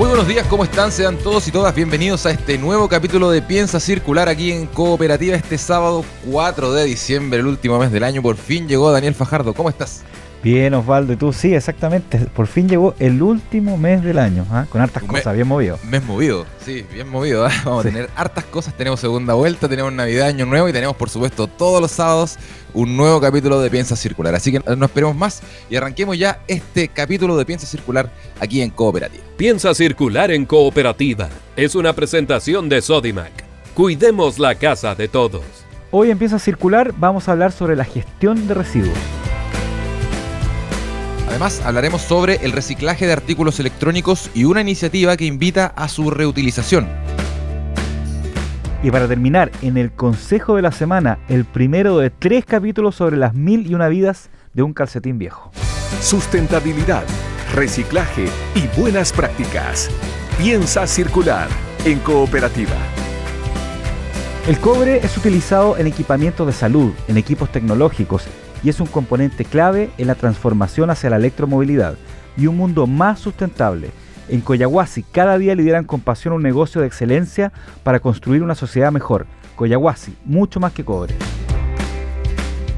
Muy buenos días, ¿cómo están? Sean todos y todas bienvenidos a este nuevo capítulo de Piensa Circular aquí en Cooperativa este sábado 4 de diciembre, el último mes del año. Por fin llegó Daniel Fajardo, ¿cómo estás? Bien, Osvaldo, y tú sí, exactamente. Por fin llegó el último mes del año, ¿ah? con hartas cosas, bien movido. Mes movido, sí, bien movido. ¿ah? Vamos a tener hartas cosas. Tenemos segunda vuelta, tenemos Navidad, Año Nuevo y tenemos, por supuesto, todos los sábados un nuevo capítulo de Piensa Circular. Así que no esperemos más y arranquemos ya este capítulo de Piensa Circular aquí en Cooperativa. Piensa Circular en Cooperativa es una presentación de Sodimac. Cuidemos la casa de todos. Hoy en Piensa Circular vamos a hablar sobre la gestión de residuos. Además, hablaremos sobre el reciclaje de artículos electrónicos y una iniciativa que invita a su reutilización. Y para terminar, en el Consejo de la Semana, el primero de tres capítulos sobre las mil y una vidas de un calcetín viejo. Sustentabilidad, reciclaje y buenas prácticas. Piensa circular en cooperativa. El cobre es utilizado en equipamientos de salud, en equipos tecnológicos y es un componente clave en la transformación hacia la electromovilidad y un mundo más sustentable. En Coyahuasi cada día lideran con pasión un negocio de excelencia para construir una sociedad mejor. Coyahuasi, mucho más que cobre.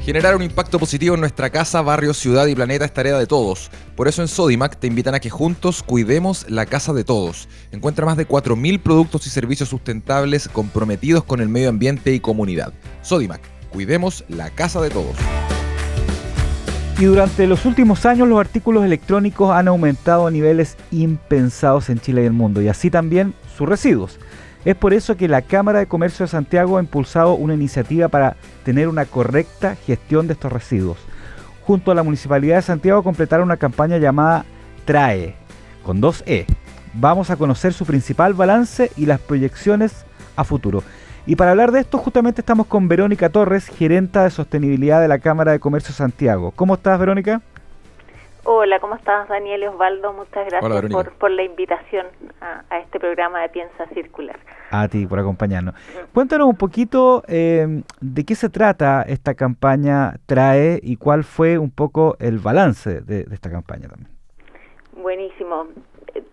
Generar un impacto positivo en nuestra casa, barrio, ciudad y planeta es tarea de todos. Por eso en Sodimac te invitan a que juntos cuidemos la casa de todos. Encuentra más de 4.000 productos y servicios sustentables comprometidos con el medio ambiente y comunidad. Sodimac, cuidemos la casa de todos. Y durante los últimos años los artículos electrónicos han aumentado a niveles impensados en Chile y el mundo, y así también sus residuos. Es por eso que la Cámara de Comercio de Santiago ha impulsado una iniciativa para tener una correcta gestión de estos residuos. Junto a la Municipalidad de Santiago completaron una campaña llamada TRAE, con dos E. Vamos a conocer su principal balance y las proyecciones a futuro. Y para hablar de esto, justamente estamos con Verónica Torres, gerenta de sostenibilidad de la Cámara de Comercio Santiago. ¿Cómo estás, Verónica? Hola, ¿cómo estás, Daniel y Osvaldo? Muchas gracias por, la invitación a, este programa de Piensa Circular. A ti, por acompañarnos. Cuéntanos un poquito eh, de qué se trata esta campaña TRAE y cuál fue un poco el balance de esta campaña también. Buenísimo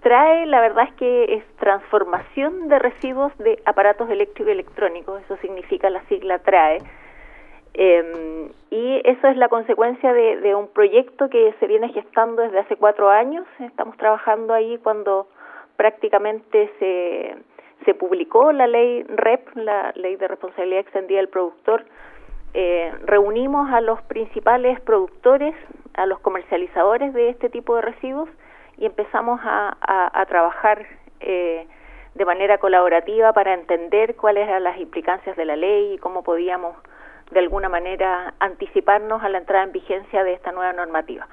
trae, la verdad es que es transformación de residuos de aparatos eléctricos y electrónicos, eso significa la sigla TRAE. Em, y eso es la consecuencia de, un proyecto que se viene gestando desde hace cuatro años. Estamos trabajando ahí cuando prácticamente se, se publicó la ley REP, la ley de responsabilidad extendida del productor. Eh, reunimos a los principales productores, a los comercializadores de este tipo de residuos y empezamos a, trabajar eh, de manera colaborativa para entender cuáles eran las implicancias de la ley y cómo podíamos de alguna manera anticiparnos a la entrada en vigencia de esta nueva normativa.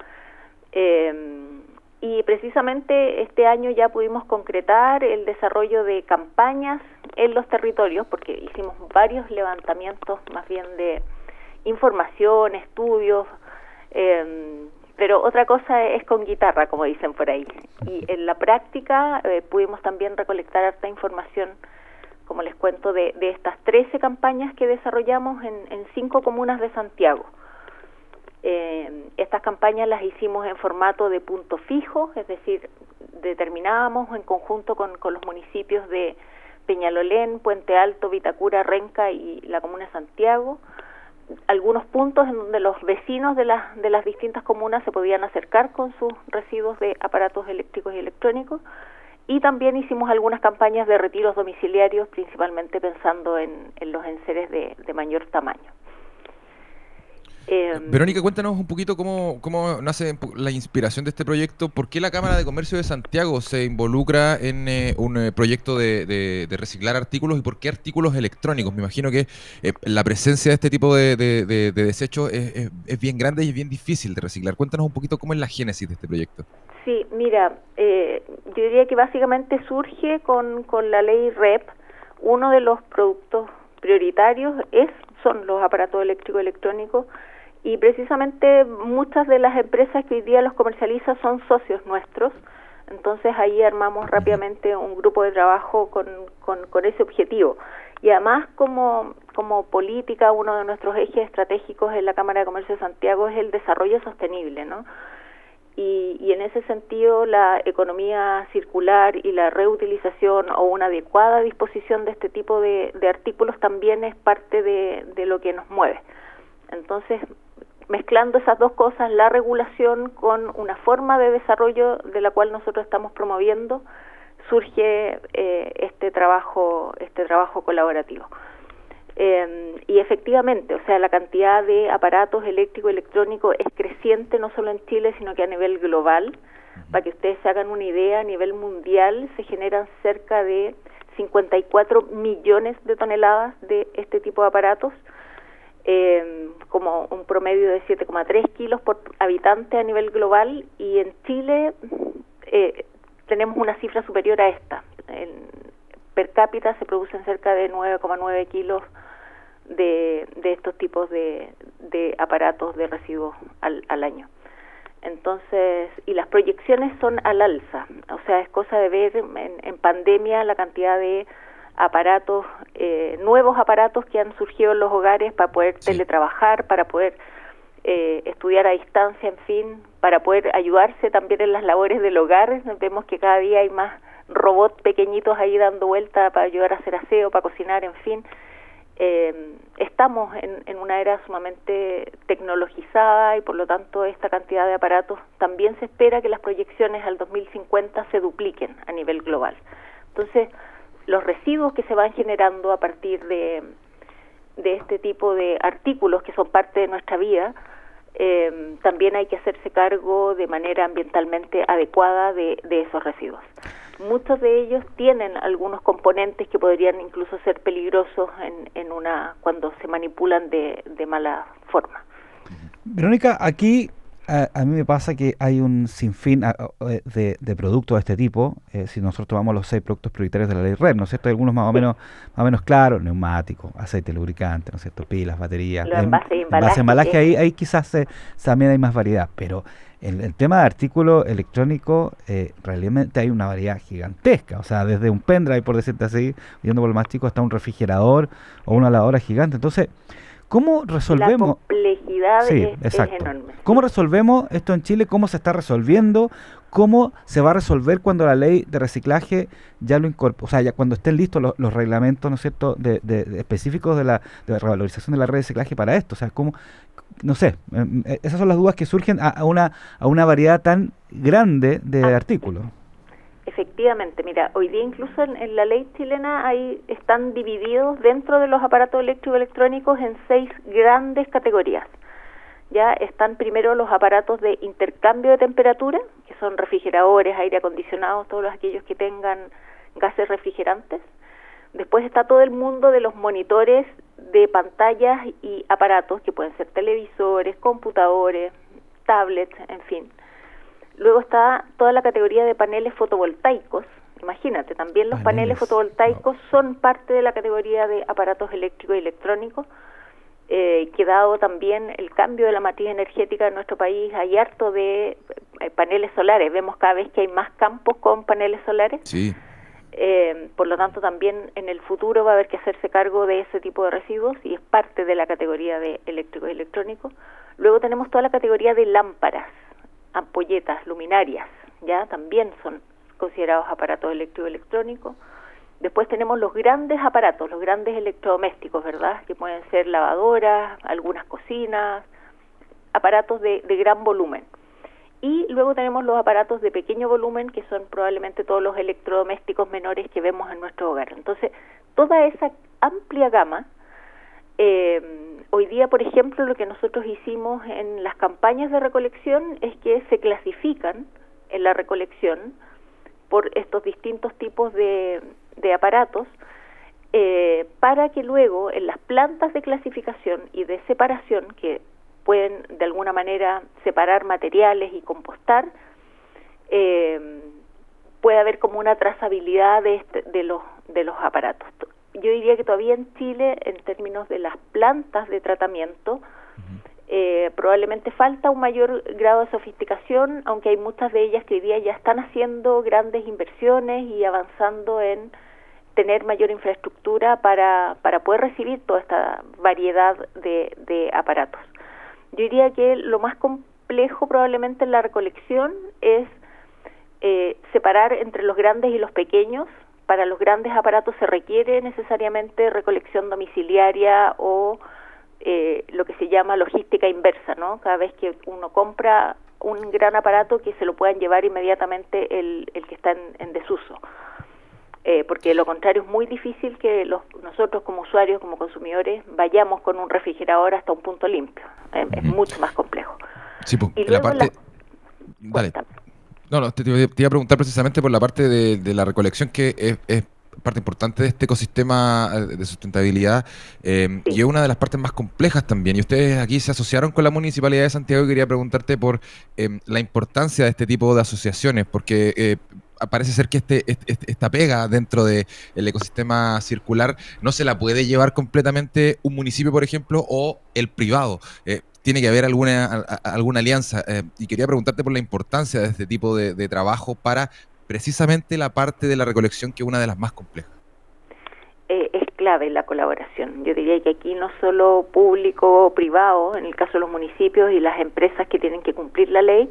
Eh, y precisamente este año ya pudimos concretar el desarrollo de campañas en los territorios, porque hicimos varios levantamientos más bien de información, estudios, eh, pero otra cosa es con guitarra, como dicen por ahí. Y en la práctica eh, pudimos también recolectar harta información, como les cuento, de, de estas 13 campañas que desarrollamos en, en cinco comunas de Santiago. Eh, estas campañas las hicimos en formato de punto fijo, es decir, determinábamos en conjunto con, con los municipios de Peñalolén, Puente Alto, Vitacura, Renca y la comuna de Santiago, algunos puntos en donde los vecinos de las, de las distintas comunas se podían acercar con sus residuos de aparatos eléctricos y electrónicos y también hicimos algunas campañas de retiros domiciliarios, principalmente pensando en, los enseres de, de mayor tamaño. Em, Verónica, cuéntanos un poquito cómo, cómo nace la inspiración de este proyecto. ¿Por qué la Cámara de Comercio de Santiago se involucra en eh, un eh, proyecto de, reciclar artículos y por qué artículos electrónicos? Me imagino que eh, la presencia de este tipo de, desechos es, bien grande y es bien difícil de reciclar. Cuéntanos un poquito cómo es la génesis de este proyecto. Sí, mira, yo diría que básicamente surge con, con la ley REP. Uno de los productos prioritarios es son los aparatos eléctricos electrónicos Y precisamente muchas de las empresas que hoy día los comercializan son socios nuestros, entonces ahí armamos rápidamente un grupo de trabajo con, con, ese objetivo. Y además como, como política, uno de nuestros ejes estratégicos en la Cámara de Comercio de Santiago es el desarrollo sostenible, ¿no? Y, y, en ese sentido la economía circular y la reutilización o una adecuada disposición de este tipo de, de artículos también es parte de, de, lo que nos mueve. Entonces, mezclando esas dos cosas, la regulación con una forma de desarrollo de la cual nosotros estamos promoviendo, surge eh, este trabajo, este trabajo colaborativo. Eh, y efectivamente, o sea, la cantidad de aparatos eléctricos y electrónicos es creciente no solo en Chile, sino que a nivel global. Para que ustedes se hagan una idea, a nivel mundial se generan cerca de 54 millones de toneladas de este tipo de aparatos eh, como un promedio de 7,3 kilos por habitante a nivel global y en Chile eh, tenemos una cifra superior a esta. En, per cápita se producen cerca de 9,9 kilos de, de, estos tipos de, de aparatos de residuos al, al año. Entonces, y las proyecciones son al alza, o sea, es cosa de ver en, en pandemia la cantidad de aparatos, eh, nuevos aparatos que han surgido en los hogares para poder teletrabajar, para poder eh, estudiar a distancia, en fin, para poder ayudarse también en las labores del hogar. Vemos que cada día hay más robots pequeñitos ahí dando vuelta para ayudar a hacer aseo, para cocinar, en fin. Eh, estamos en, en, una era sumamente tecnologizada y por lo tanto esta cantidad de aparatos también se espera que las proyecciones al 2050 se dupliquen a nivel global. Entonces, los residuos que se van generando a partir de, de este tipo de artículos que son parte de nuestra vida, eh, también hay que hacerse cargo de manera ambientalmente adecuada de, de, esos residuos. Muchos de ellos tienen algunos componentes que podrían incluso ser peligrosos en, en una cuando se manipulan de, de mala forma. Verónica, aquí a, mí me pasa que hay un sinfín de, de, productos de este tipo, eh, si nosotros tomamos los seis productos prioritarios de la ley RED, ¿no es cierto? Hay algunos más o menos más o menos claros, neumáticos, aceite lubricante, ¿no es cierto? Pilas, baterías. en base embalaje, ahí, ahí quizás también hay más variedad, pero el, el tema de artículos electrónicos, eh, realmente hay una variedad gigantesca, o sea, desde un pendrive, por decirte así, yendo por el más chico, hasta un refrigerador o una lavadora gigante. Entonces, ¿Cómo resolvemos? La complejidad sí, es, enorme. ¿Cómo resolvemos esto en Chile? ¿Cómo se está resolviendo? ¿Cómo se va a resolver cuando la ley de reciclaje ya lo incorpora? O sea, ya cuando estén listos los, reglamentos, ¿no es cierto?, de, específicos de la de revalorización de la red de reciclaje para esto. O sea, ¿cómo, no sé, em, em, esas son las dudas que surgen a, una, a una variedad tan grande de ah, artículos. Efectivamente, mira, hoy día incluso en, la ley chilena hay, están divididos dentro de los aparatos eléctricos electrónicos en seis grandes categorías. Ya están primero los aparatos de intercambio de temperatura, que son refrigeradores, aire acondicionado, todos aquellos que tengan gases refrigerantes. Después está todo el mundo de los monitores de pantallas y aparatos, que pueden ser televisores, computadores, tablets, en fin. Luego está toda la categoría de paneles fotovoltaicos. Imagínate, también los paneles, fotovoltaicos son parte de la categoría de aparatos eléctricos y electrónicos, eh, que dado también el cambio de la matriz energética en nuestro país, hay harto de eh, paneles solares. Vemos cada vez que hay más campos con paneles solares. Sí. Eh, por lo tanto, también en el futuro va a haber que hacerse cargo de ese tipo de residuos y es parte de la categoría de eléctrico y electrónico. Luego tenemos toda la categoría de lámparas ampolletas, luminarias, ya también son considerados aparatos electroelectrónicos. Después tenemos los grandes aparatos, los grandes electrodomésticos, ¿verdad? Que pueden ser lavadoras, algunas cocinas, aparatos de, de gran volumen. Y luego tenemos los aparatos de pequeño volumen, que son probablemente todos los electrodomésticos menores que vemos en nuestro hogar. Entonces, toda esa amplia gama eh, hoy día, por ejemplo, lo que nosotros hicimos en las campañas de recolección es que se clasifican en la recolección por estos distintos tipos de, aparatos eh, para que luego en las plantas de clasificación y de separación que pueden de alguna manera separar materiales y compostar, eh, pueda haber como una trazabilidad de, este, de, los, de los aparatos yo diría que todavía en Chile, en términos de las plantas de tratamiento, eh, probablemente falta un mayor grado de sofisticación, aunque hay muchas de ellas que hoy día ya están haciendo grandes inversiones y avanzando en tener mayor infraestructura para, para poder recibir toda esta variedad de, de aparatos. Yo diría que lo más complejo probablemente en la recolección es eh, separar entre los grandes y los pequeños. Para los grandes aparatos se requiere necesariamente recolección domiciliaria o eh, lo que se llama logística inversa, ¿no? Cada vez que uno compra un gran aparato que se lo puedan llevar inmediatamente el, el que está en, desuso. Eh, porque lo contrario es muy difícil que los, nosotros como usuarios, como consumidores, vayamos con un refrigerador hasta un punto limpio. Eh, es mucho más complejo. Sí, pues, la parte... No, no, te, iba a preguntar precisamente por la parte de, la recolección que es, es parte importante de este ecosistema eh, de sustentabilidad eh, y es una de las partes más complejas también. Y ustedes aquí se asociaron con la Municipalidad de Santiago y quería preguntarte por eh, la importancia de este tipo de asociaciones, porque parece ser que este, este, esta pega dentro del ecosistema circular no se la puede llevar completamente un municipio, por ejemplo, o el privado. Tiene que haber alguna, alguna alianza. y quería preguntarte por la importancia de este tipo de trabajo para precisamente la parte de la recolección que es una de las más complejas. Eh, es clave la colaboración. Yo diría que aquí no solo público o privado, en el caso de los municipios y las empresas que tienen que cumplir la ley,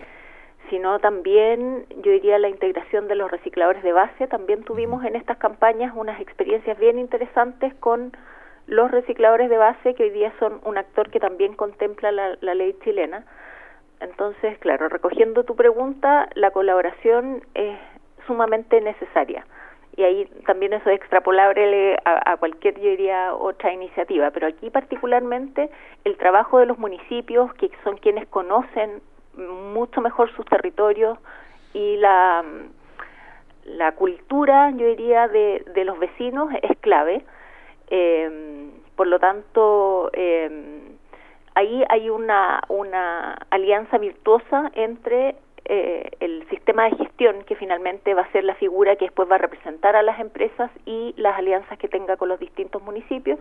sino también, yo diría, la integración de los recicladores de base. También tuvimos en estas campañas unas experiencias bien interesantes con los recicladores de base, que hoy día son un actor que también contempla la, ley chilena. Entonces, claro, recogiendo tu pregunta, la colaboración es sumamente necesaria. Y ahí también eso es extrapolable a, cualquier, yo diría, otra iniciativa. Pero aquí particularmente el trabajo de los municipios, que son quienes conocen mucho mejor sus territorios y la, la cultura, yo diría, de, de los vecinos es clave. Eh, por lo tanto, eh, ahí hay una, una alianza virtuosa entre eh, el sistema de gestión que finalmente va a ser la figura que después va a representar a las empresas y las alianzas que tenga con los distintos municipios.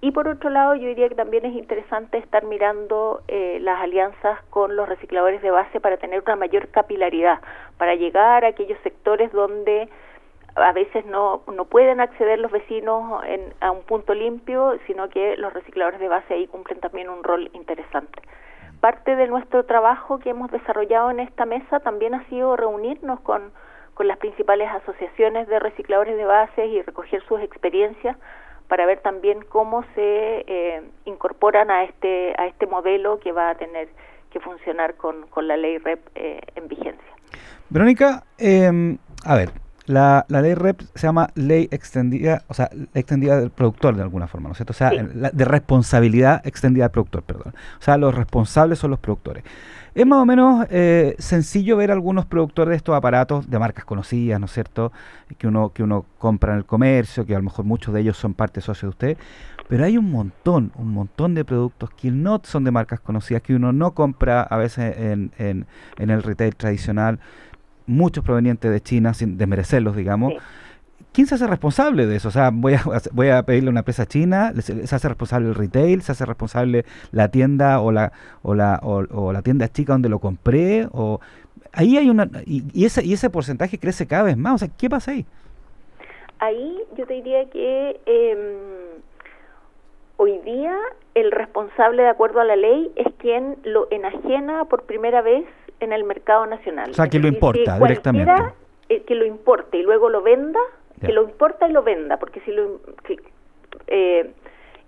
Y por otro lado, yo diría que también es interesante estar mirando eh, las alianzas con los recicladores de base para tener una mayor capilaridad, para llegar a aquellos sectores donde a veces no, no pueden acceder los vecinos a un punto limpio, sino que los recicladores de base ahí cumplen también un rol interesante parte de nuestro trabajo que hemos desarrollado en esta mesa también ha sido reunirnos con, con las principales asociaciones de recicladores de bases y recoger sus experiencias para ver también cómo se eh, incorporan a este a este modelo que va a tener que funcionar con, con la ley REP eh, en vigencia. Verónica, eh, a ver, la, la, ley REP se llama ley extendida, o sea, extendida del productor de alguna forma, ¿no es cierto? O sea, de responsabilidad extendida del productor, perdón. O sea, los responsables son los productores. Es más o menos eh, sencillo ver algunos productores de estos aparatos de marcas conocidas, ¿no es cierto? Que uno, que uno compra en el comercio, que a lo mejor muchos de ellos son parte socio de usted, pero hay un montón, un montón de productos que no son de marcas conocidas, que uno no compra a veces en, en, en el retail tradicional, muchos provenientes de China, sin desmerecerlos, digamos. ¿Quién se hace responsable de eso? O sea, voy a, voy a pedirle a una empresa china, se, hace responsable el retail, se hace responsable la tienda o la, o la, o, la tienda chica donde lo compré, o ahí hay una, y, ese, y ese porcentaje crece cada vez más, o sea, ¿qué pasa ahí? Ahí yo te diría que em, hoy día el responsable de acuerdo a la ley es quien lo enajena por primera vez en el mercado nacional. O sea, que lo importa directamente. Eh, que lo importe y luego lo venda, que lo importa y lo venda, porque si lo eh,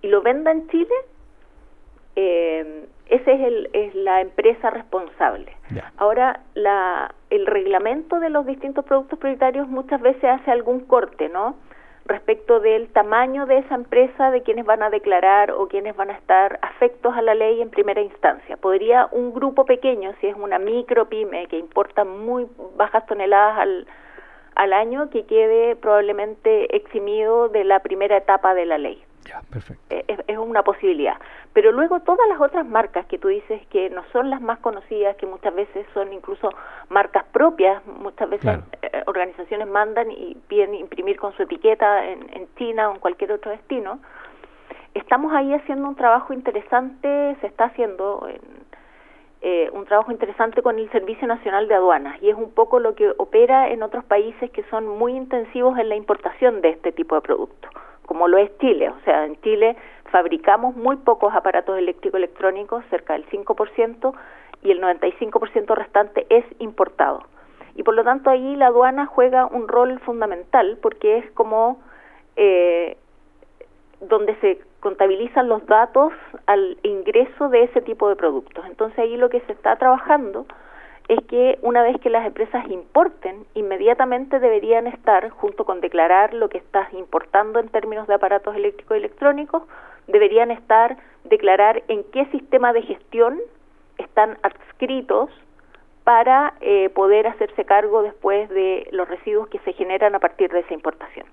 y lo venda en Chile, eh, ese es, el, es la empresa responsable. Ahora, la, el reglamento de los distintos productos prioritarios muchas veces hace algún corte, ¿no? Respecto del tamaño de esa empresa, de quienes van a declarar o quienes van a estar afectos a la ley en primera instancia. Podría un grupo pequeño, si es una micro pyme que importa muy bajas toneladas al, al año, que quede probablemente eximido de la primera etapa de la ley. Eh, es, una posibilidad. Pero luego todas las otras marcas que tú dices que no son las más conocidas, que muchas veces son incluso marcas propias, muchas veces eh, organizaciones mandan y piden imprimir con su etiqueta en, China o en cualquier otro destino, estamos ahí haciendo un trabajo interesante, se está haciendo eh, un trabajo interesante con el Servicio Nacional de Aduanas y es un poco lo que opera en otros países que son muy intensivos en la importación de este tipo de productos, como lo es Chile. O sea, en Chile fabricamos muy pocos aparatos eléctricos electrónicos, cerca del 5%, y el 95% restante es importado. Y por lo tanto ahí la aduana juega un rol fundamental porque es como eh, donde se contabilizan los datos al ingreso de ese tipo de productos. Entonces ahí lo que se está trabajando es que una vez que las empresas importen, inmediatamente deberían estar, junto con declarar lo que estás importando en términos de aparatos eléctricos y electrónicos, deberían estar, declarar en qué sistema de gestión están adscritos para eh, poder hacerse cargo después de los residuos que se generan a partir de esa importación.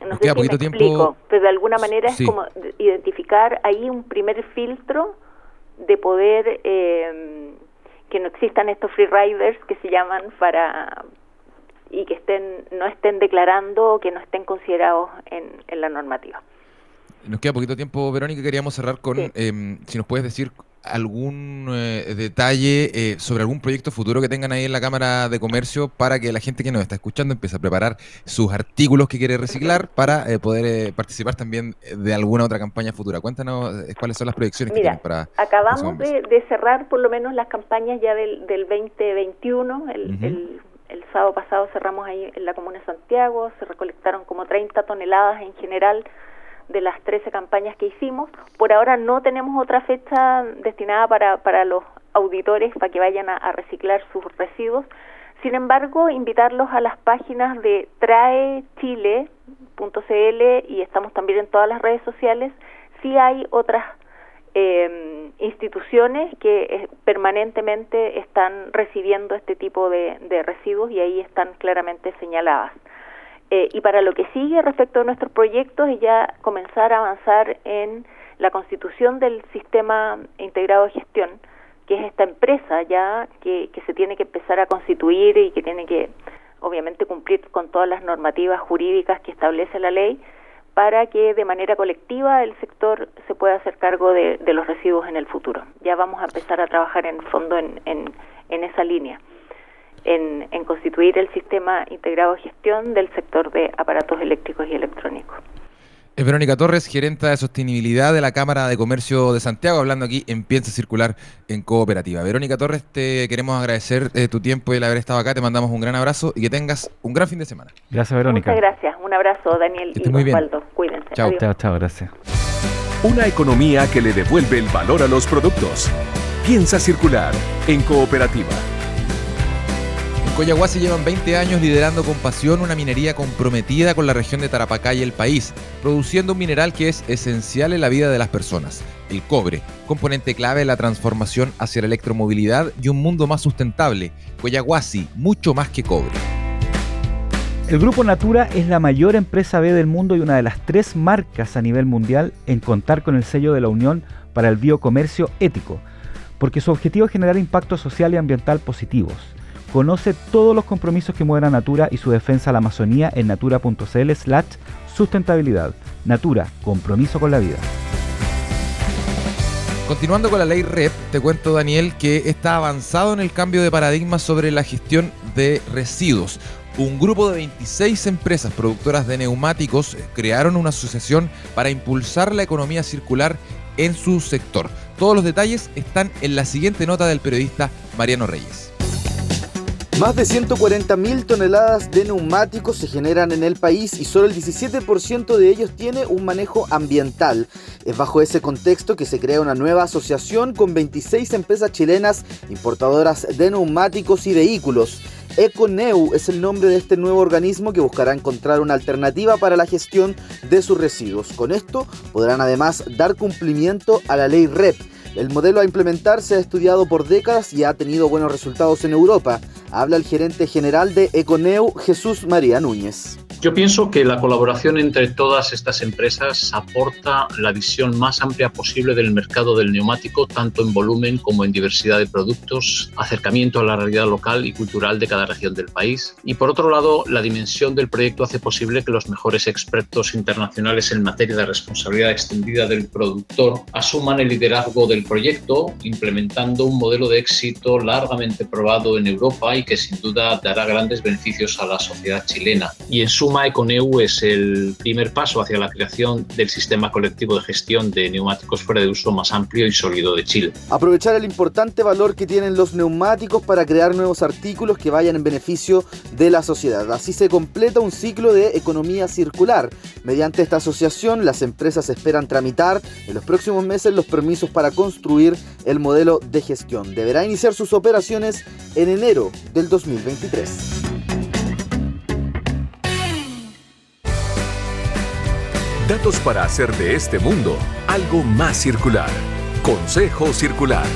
No sé si me explico, pero de alguna manera es como identificar ahí un primer filtro de poder eh, que no existan estos free riders que se llaman para y que estén no estén declarando o que no estén considerados en, en la normativa. Nos queda poquito tiempo, Verónica. Queríamos cerrar con, em, si nos puedes decir algún eh, detalle eh, sobre algún proyecto futuro que tengan ahí en la Cámara de Comercio para que la gente que nos está escuchando empiece a preparar sus artículos que quiere reciclar para eh, poder participar también de alguna otra campaña futura. Cuéntanos cuáles son las proyecciones que tienen para... Acabamos de, cerrar por lo menos las campañas ya del, del 2021. El, el, el sábado pasado cerramos ahí en la Comuna de Santiago, se recolectaron como 30 toneladas en general de las 13 campañas que hicimos. Por ahora no tenemos otra fecha destinada para, para los auditores para que vayan a, reciclar sus residuos. Sin embargo, invitarlos a las páginas de traechile.cl y estamos también en todas las redes sociales. Si hay otras eh, instituciones que eh, permanentemente están recibiendo este tipo de residuos y ahí están claramente señaladas. Eh, y para lo que sigue respecto a nuestros proyectos es ya comenzar a avanzar en la constitución del sistema integrado de gestión, que es esta empresa ya que, que se tiene que empezar a constituir y que tiene que obviamente cumplir con todas las normativas jurídicas que establece la ley para que de manera colectiva el sector se pueda hacer cargo de, de los residuos en el futuro. Ya vamos a empezar a trabajar en fondo en, en, en esa línea en, constituir el sistema integrado de gestión del sector de aparatos eléctricos y electrónicos. Es Verónica Torres, gerenta de sostenibilidad de la Cámara de Comercio de Santiago, hablando aquí en Piensa Circular en Cooperativa. Verónica Torres, te queremos agradecer eh, tu tiempo y el haber estado acá. Te mandamos un gran abrazo y que tengas un gran fin de semana. Gracias, Verónica. Muchas gracias. Un abrazo, Daniel y Osvaldo. Cuídense. Chao, chao, chao. Gracias. Una economía que le devuelve el valor a los productos. Piensa Circular en Cooperativa. Coyahuasi llevan 20 años liderando con pasión una minería comprometida con la región de Tarapacá y el país, produciendo un mineral que es esencial en la vida de las personas, el cobre, componente clave en la transformación hacia la electromovilidad y un mundo más sustentable. Coyahuasi, mucho más que cobre. El Grupo Natura es la mayor empresa B del mundo y una de las tres marcas a nivel mundial en contar con el sello de la Unión para el Biocomercio Ético, porque su objetivo es generar impacto social y ambiental positivos. Conoce todos los compromisos que mueven a Natura y su defensa a la Amazonía en natura.cl slash sustentabilidad. Natura, compromiso con la vida. Continuando con la ley REP, te cuento Daniel que está avanzado en el cambio de paradigma sobre la gestión de residuos. Un grupo de 26 empresas productoras de neumáticos crearon una asociación para impulsar la economía circular en su sector. Todos los detalles están en la siguiente nota del periodista Mariano Reyes. Más de 140.000 toneladas de neumáticos se generan en el país y solo el 17% de ellos tiene un manejo ambiental. Es bajo ese contexto que se crea una nueva asociación con 26 empresas chilenas importadoras de neumáticos y vehículos. Econeu es el nombre de este nuevo organismo que buscará encontrar una alternativa para la gestión de sus residuos. Con esto podrán además dar cumplimiento a la ley REP el modelo a implementar se ha estudiado por décadas y ha tenido buenos resultados en Europa. Habla el gerente general de Econeu, Jesús María Núñez Yo pienso que la colaboración entre todas estas empresas aporta la visión más amplia posible del mercado del neumático, tanto en volumen como en diversidad de productos, acercamiento a la realidad local y cultural de cada región del país. Y por otro lado, la dimensión del proyecto hace posible que los mejores expertos internacionales en materia de responsabilidad extendida del productor asuman el liderazgo del proyecto, implementando un modelo de éxito largamente probado en Europa y que sin duda dará grandes beneficios a la sociedad chilena. Y en su suma, Econeu es el primer paso hacia la creación del sistema colectivo de gestión de neumáticos fuera de uso más amplio y sólido de Chile. Aprovechar el importante valor que tienen los neumáticos para crear nuevos artículos que vayan en beneficio de la sociedad. Así se completa un ciclo de economía circular. Mediante esta asociación, las empresas esperan tramitar en los próximos meses los permisos para construir el modelo de gestión. Deberá iniciar sus operaciones en enero del 2023. Datos para hacer de este mundo algo más circular. Consejo Circular.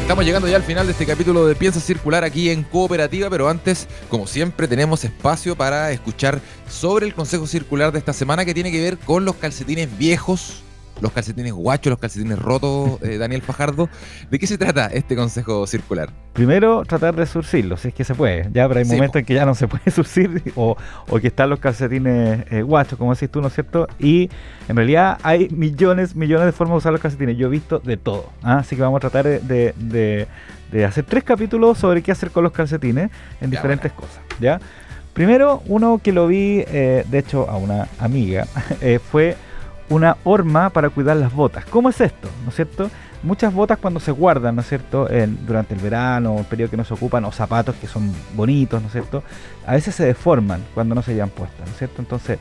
Estamos llegando ya al final de este capítulo de Piensa Circular aquí en Cooperativa, pero antes, como siempre, tenemos espacio para escuchar sobre el Consejo Circular de esta semana que tiene que ver con los calcetines viejos los calcetines guachos, los calcetines rotos, eh, Daniel Fajardo. ¿De qué se trata este consejo circular? Primero, tratar de surcirlos, si es que se puede. Ya, pero hay momentos en que ya no se puede surcir o, que están los calcetines eh, guachos, como decís tú, ¿no es cierto? Y en realidad hay millones, millones de formas de usar los calcetines. Yo he visto de todo. ¿ah? Así que vamos a tratar de, hacer tres capítulos sobre qué hacer con los calcetines en diferentes cosas. ¿ya? Primero, uno que lo vi, eh, de hecho, a una amiga, fue una horma para cuidar las botas. ¿Cómo es esto? ¿No es cierto? Muchas botas cuando se guardan, ¿no es cierto? durante el verano, el periodo que no se ocupan, o zapatos que son bonitos, ¿no es cierto? A veces se deforman cuando no se llevan puestas, ¿no es cierto? Entonces,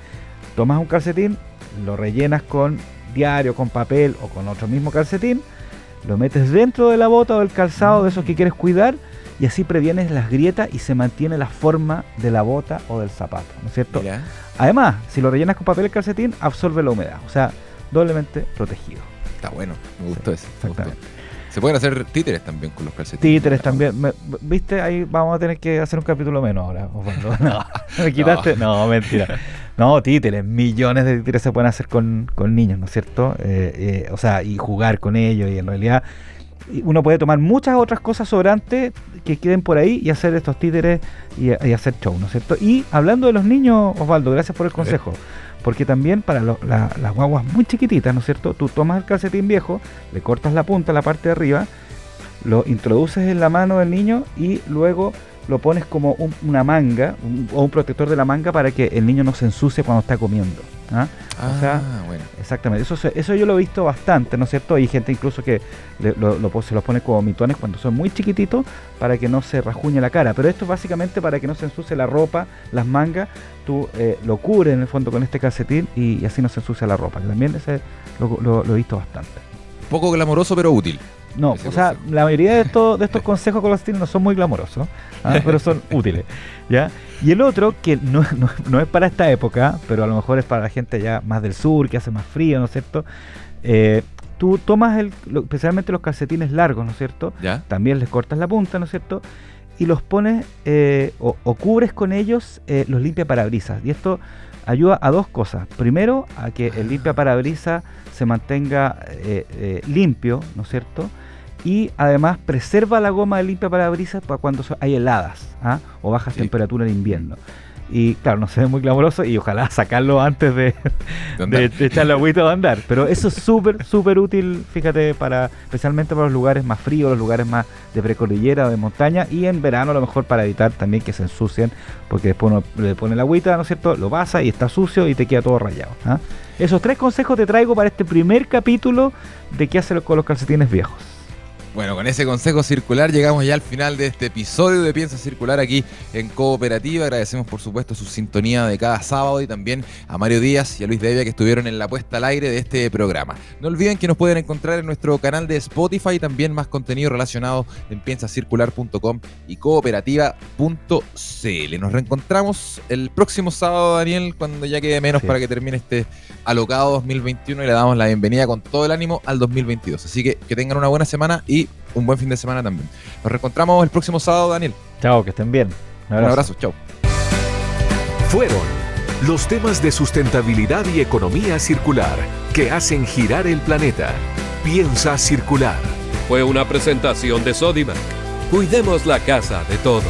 tomas un calcetín, lo rellenas con diario, con papel o con otro mismo calcetín, lo metes dentro de la bota o del calzado de esos que quieres cuidar y así previenes las grietas y se mantiene la forma de la bota o del zapato, ¿no es cierto? Además, si lo rellenas con papel el calcetín, absorbe la humedad, o sea, doblemente protegido. Está bueno, me gustó eso. Se pueden hacer títeres también con los calcetines. Títeres también. ¿Viste? Ahí vamos a tener que hacer un capítulo menos ahora. No, me quitaste. No. mentira. No, títeres. Millones de títeres se pueden hacer con, niños, ¿no es cierto? Eh, eh, o sea, y jugar con ellos. Y en realidad uno puede tomar muchas otras cosas sobrantes que queden por ahí y hacer estos títeres y, hacer show, ¿no es cierto? Y hablando de los niños, Osvaldo, gracias por el consejo. Porque también para las guaguas muy chiquititas, ¿no es cierto? Tú tomas el calcetín viejo, le cortas la punta, la parte de arriba, lo introduces en la mano del niño y luego lo pones como una manga o un protector de la manga para que el niño no se ensucie cuando está comiendo. ¿ah? o sea, ah, bueno. Exactamente, eso, eso yo lo he visto bastante, ¿no es cierto? Hay gente incluso que lo, se los pone como mitones cuando son muy chiquititos para que no se rajuñe la cara. Pero esto es básicamente para que no se ensucie la ropa, las mangas. Tú eh, lo cubres en el fondo con este calcetín y, así no se ensucia la ropa. también ese lo, he visto bastante. Poco glamoroso pero útil. No, o sea, la mayoría de estos, de estos consejos con los calcetines no son muy glamorosos, ¿ah? pero son útiles. ¿ya? Y el otro, que no, no, es para esta época, pero a lo mejor es para la gente ya más del sur, que hace más frío, ¿no es cierto? Eh, tú tomas el, especialmente los calcetines largos, ¿no es cierto? También les cortas la punta, ¿no es cierto? Y los pones eh, o, cubres con ellos eh, los limpia parabrisas. Y esto ayuda a dos cosas. Primero, a que el limpia parabrisas se mantenga limpio, ¿no es cierto? Y además preserva la goma de limpia parabrisas para cuando hay heladas ¿ah? o bajas temperaturas en invierno. Y claro, no se ve muy clamoroso y ojalá sacarlo antes de, de, echar la agüita o andar. Pero eso es súper, súper útil, fíjate, para especialmente para los lugares más fríos, los lugares más de precordillera o de montaña. Y en verano a lo mejor para evitar también que se ensucien, porque después uno le pone la agüita, ¿no es cierto? Lo pasa y está sucio y te queda todo rayado. ¿ah? Esos tres consejos te traigo para este primer capítulo de qué hacer con los calcetines viejos. Bueno, con ese consejo circular llegamos ya al final de este episodio de Piensa Circular aquí en Cooperativa. Agradecemos por supuesto su sintonía de cada sábado y también a Mario Díaz y a Luis Devia que estuvieron en la puesta al aire de este programa. No olviden que nos pueden encontrar en nuestro canal de Spotify y también más contenido relacionado en piensacircular.com y cooperativa.cl. Nos reencontramos el próximo sábado, Daniel, cuando ya quede menos para que termine este alocado 2021 y le damos la bienvenida con todo el ánimo al 2022. Así que que tengan una buena semana y un buen fin de semana también. Nos reencontramos el próximo sábado, Daniel. Chao, que estén bien. Un abrazo, chao. Fueron los temas de sustentabilidad y economía circular que hacen girar el planeta. Piensa circular. Fue una presentación de Sodimac. Cuidemos la casa de todos.